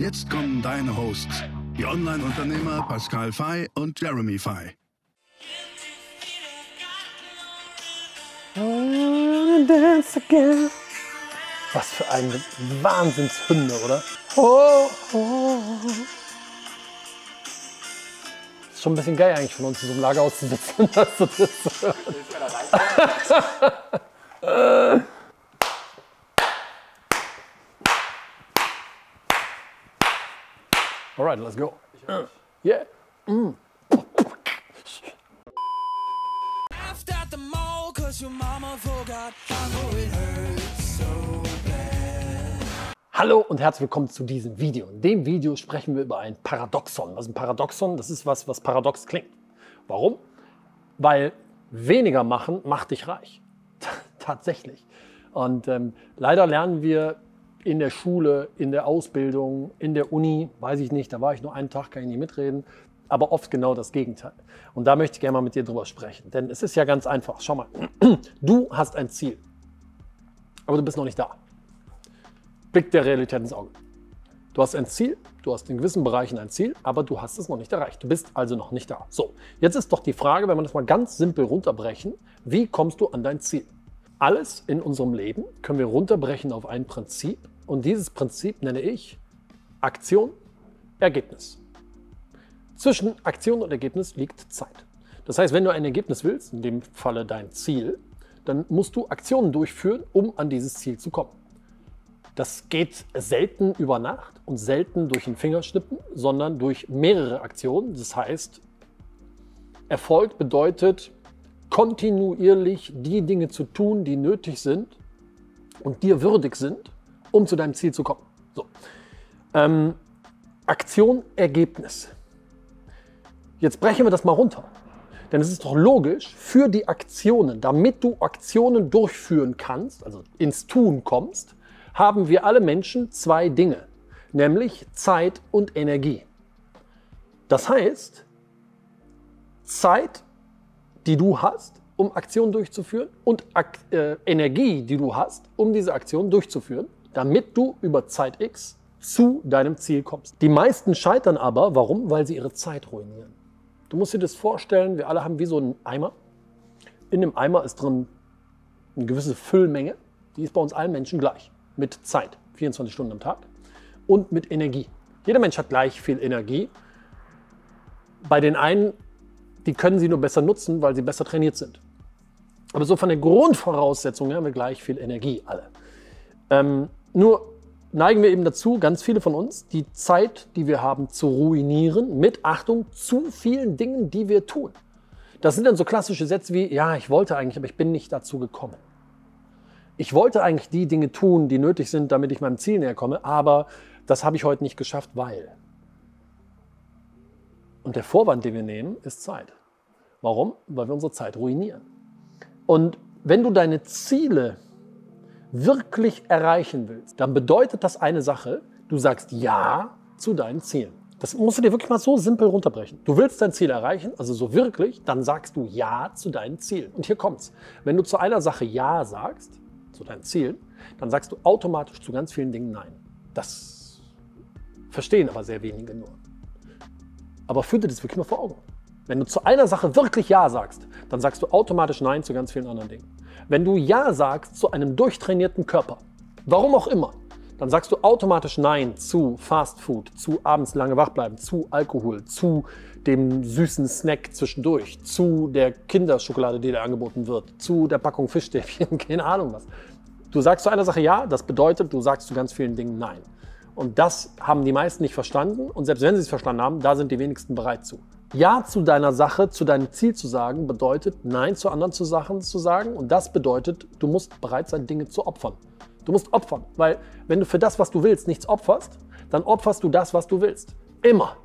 Jetzt kommen deine Hosts, die Online-Unternehmer Pascal Fay und Jeremy Fay. Was für eine Wahnsinnshymne, oder? Oh, oh. Ist schon ein bisschen geil eigentlich von uns in so einem Lager auszusitzen. Dass du Alright, let's go. Yeah. laughed at the mall cause your mama forgot. I know it hurts so bad. Hallo und herzlich willkommen zu diesem Video. In dem Video sprechen wir über ein Paradoxon. Was ist ein Paradoxon? Das ist was, was paradox klingt. Warum? Weil weniger machen macht dich reich. Tatsächlich. Und ähm, leider lernen wir in der Schule, in der Ausbildung, in der Uni, weiß ich nicht, da war ich nur einen Tag, kann ich nicht mitreden, aber oft genau das Gegenteil. Und da möchte ich gerne mal mit dir drüber sprechen. Denn es ist ja ganz einfach. Schau mal, du hast ein Ziel, aber du bist noch nicht da. Blick der Realität ins Auge. Du hast ein Ziel, du hast in gewissen Bereichen ein Ziel, aber du hast es noch nicht erreicht. Du bist also noch nicht da. So, jetzt ist doch die Frage, wenn wir das mal ganz simpel runterbrechen, wie kommst du an dein Ziel? Alles in unserem Leben können wir runterbrechen auf ein Prinzip und dieses Prinzip nenne ich Aktion, Ergebnis. Zwischen Aktion und Ergebnis liegt Zeit. Das heißt, wenn du ein Ergebnis willst, in dem Falle dein Ziel, dann musst du Aktionen durchführen, um an dieses Ziel zu kommen. Das geht selten über Nacht und selten durch den Fingerschnippen, sondern durch mehrere Aktionen. Das heißt, Erfolg bedeutet, kontinuierlich die Dinge zu tun, die nötig sind und dir würdig sind, um zu deinem Ziel zu kommen. So. Ähm, Aktion, Ergebnis. Jetzt brechen wir das mal runter. Denn es ist doch logisch, für die Aktionen, damit du Aktionen durchführen kannst, also ins Tun kommst, haben wir alle Menschen zwei Dinge, nämlich Zeit und Energie. Das heißt, Zeit, die du hast, um Aktionen durchzuführen und Ak äh, Energie, die du hast, um diese Aktion durchzuführen, damit du über Zeit X zu deinem Ziel kommst. Die meisten scheitern aber, warum? Weil sie ihre Zeit ruinieren. Du musst dir das vorstellen, wir alle haben wie so einen Eimer. In dem Eimer ist drin eine gewisse Füllmenge, die ist bei uns allen Menschen gleich. Mit Zeit, 24 Stunden am Tag und mit Energie. Jeder Mensch hat gleich viel Energie. Bei den einen, die können sie nur besser nutzen, weil sie besser trainiert sind. Aber so von der Grundvoraussetzung haben wir gleich viel Energie, alle. Ähm, nur neigen wir eben dazu, ganz viele von uns, die Zeit, die wir haben, zu ruinieren mit Achtung zu vielen Dingen, die wir tun. Das sind dann so klassische Sätze wie, ja, ich wollte eigentlich, aber ich bin nicht dazu gekommen. Ich wollte eigentlich die Dinge tun, die nötig sind, damit ich meinem Ziel näher komme, aber das habe ich heute nicht geschafft, weil. Und der Vorwand, den wir nehmen, ist Zeit. Warum? Weil wir unsere Zeit ruinieren. Und wenn du deine Ziele wirklich erreichen willst, dann bedeutet das eine Sache, du sagst Ja zu deinen Zielen. Das musst du dir wirklich mal so simpel runterbrechen. Du willst dein Ziel erreichen, also so wirklich, dann sagst du Ja zu deinen Zielen. Und hier kommt's. Wenn du zu einer Sache Ja sagst, zu deinen Zielen, dann sagst du automatisch zu ganz vielen Dingen Nein. Das verstehen aber sehr wenige nur. Aber führ dir das wirklich mal vor Augen. Wenn du zu einer Sache wirklich Ja sagst, dann sagst du automatisch Nein zu ganz vielen anderen Dingen. Wenn du Ja sagst zu einem durchtrainierten Körper, warum auch immer, dann sagst du automatisch Nein zu Fast Food, zu abends lange wach bleiben, zu Alkohol, zu dem süßen Snack zwischendurch, zu der Kinderschokolade, die dir angeboten wird, zu der Packung Fischstäbchen, keine Ahnung was. Du sagst zu einer Sache Ja, das bedeutet, du sagst zu ganz vielen Dingen Nein. Und das haben die meisten nicht verstanden. Und selbst wenn sie es verstanden haben, da sind die wenigsten bereit zu. Ja zu deiner Sache, zu deinem Ziel zu sagen, bedeutet Nein zu anderen zu Sachen zu sagen. Und das bedeutet, du musst bereit sein, Dinge zu opfern. Du musst opfern, weil wenn du für das, was du willst, nichts opferst, dann opferst du das, was du willst. Immer.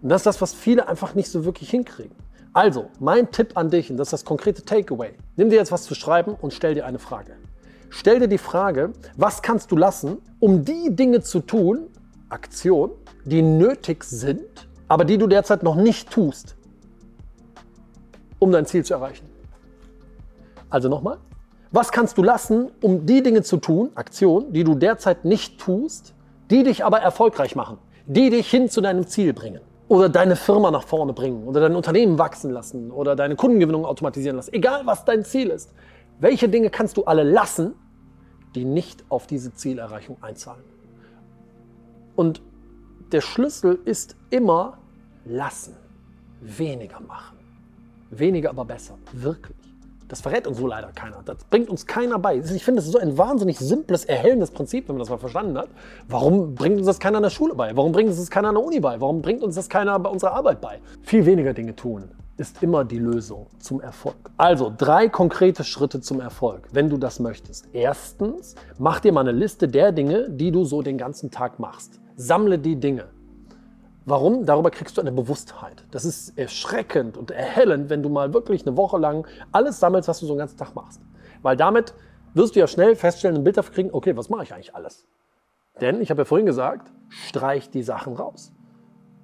Und das ist das, was viele einfach nicht so wirklich hinkriegen. Also, mein Tipp an dich, und das ist das konkrete Takeaway. Nimm dir jetzt was zu schreiben und stell dir eine Frage. Stell dir die Frage, was kannst du lassen, um die Dinge zu tun, Aktion, die nötig sind, aber die du derzeit noch nicht tust, um dein Ziel zu erreichen. Also nochmal, was kannst du lassen, um die Dinge zu tun, Aktion, die du derzeit nicht tust, die dich aber erfolgreich machen, die dich hin zu deinem Ziel bringen? Oder deine Firma nach vorne bringen oder dein Unternehmen wachsen lassen oder deine Kundengewinnung automatisieren lassen. Egal was dein Ziel ist. Welche Dinge kannst du alle lassen, die nicht auf diese Zielerreichung einzahlen? Und der Schlüssel ist immer lassen, weniger machen. Weniger aber besser, wirklich. Das verrät uns so leider keiner. Das bringt uns keiner bei. Ich finde, das ist so ein wahnsinnig simples, erhellendes Prinzip, wenn man das mal verstanden hat. Warum bringt uns das keiner in der Schule bei? Warum bringt uns das keiner an der Uni bei? Warum bringt uns das keiner bei unserer Arbeit bei? Viel weniger Dinge tun ist immer die Lösung zum Erfolg. Also drei konkrete Schritte zum Erfolg, wenn du das möchtest. Erstens, mach dir mal eine Liste der Dinge, die du so den ganzen Tag machst. Sammle die Dinge. Warum? Darüber kriegst du eine Bewusstheit. Das ist erschreckend und erhellend, wenn du mal wirklich eine Woche lang alles sammelst, was du so den ganzen Tag machst. Weil damit wirst du ja schnell feststellen, ein Bild dafür kriegen, okay, was mache ich eigentlich alles? Denn, ich habe ja vorhin gesagt, streich die Sachen raus.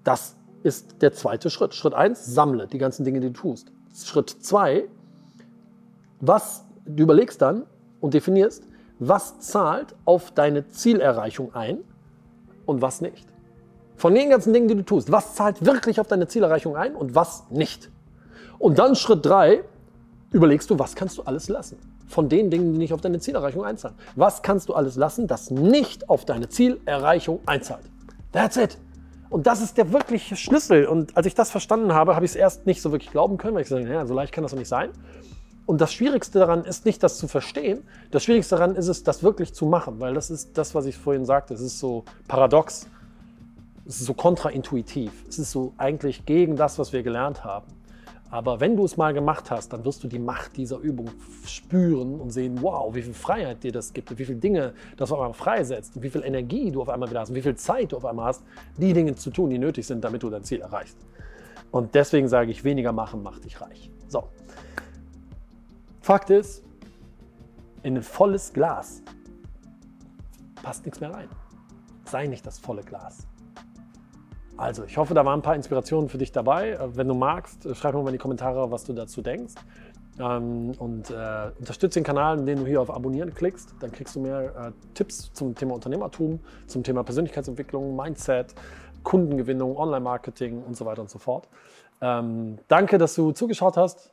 Das ist der zweite Schritt. Schritt eins: sammle die ganzen Dinge, die du tust. Schritt zwei: was, du überlegst dann und definierst, was zahlt auf deine Zielerreichung ein und was nicht. Von den ganzen Dingen, die du tust, was zahlt wirklich auf deine Zielerreichung ein und was nicht. Und dann Schritt drei, überlegst du, was kannst du alles lassen? Von den Dingen, die nicht auf deine Zielerreichung einzahlen. Was kannst du alles lassen, das nicht auf deine Zielerreichung einzahlt? That's it. Und das ist der wirkliche Schlüssel. Und als ich das verstanden habe, habe ich es erst nicht so wirklich glauben können, weil ich gesagt habe, ja, so leicht kann das doch nicht sein. Und das Schwierigste daran ist nicht, das zu verstehen. Das Schwierigste daran ist es, das wirklich zu machen, weil das ist das, was ich vorhin sagte. Es ist so paradox. Es ist so kontraintuitiv. Es ist so eigentlich gegen das, was wir gelernt haben. Aber wenn du es mal gemacht hast, dann wirst du die Macht dieser Übung spüren und sehen, wow, wie viel Freiheit dir das gibt und wie viele Dinge das auf einmal freisetzt und wie viel Energie du auf einmal wieder hast und wie viel Zeit du auf einmal hast, die Dinge zu tun, die nötig sind, damit du dein Ziel erreichst. Und deswegen sage ich, weniger machen macht dich reich. So. Fakt ist, in ein volles Glas passt nichts mehr rein. Sei nicht das volle Glas. Also, ich hoffe, da waren ein paar Inspirationen für dich dabei. Äh, Wenn du magst, äh, schreib mir mal in die Kommentare, was du dazu denkst. Ähm, und äh, unterstütze den Kanal, indem du hier auf Abonnieren klickst. Dann kriegst du mehr äh, Tipps zum Thema Unternehmertum, zum Thema Persönlichkeitsentwicklung, Mindset, Kundengewinnung, Online-Marketing und so weiter und so fort. Ähm, danke, dass du zugeschaut hast.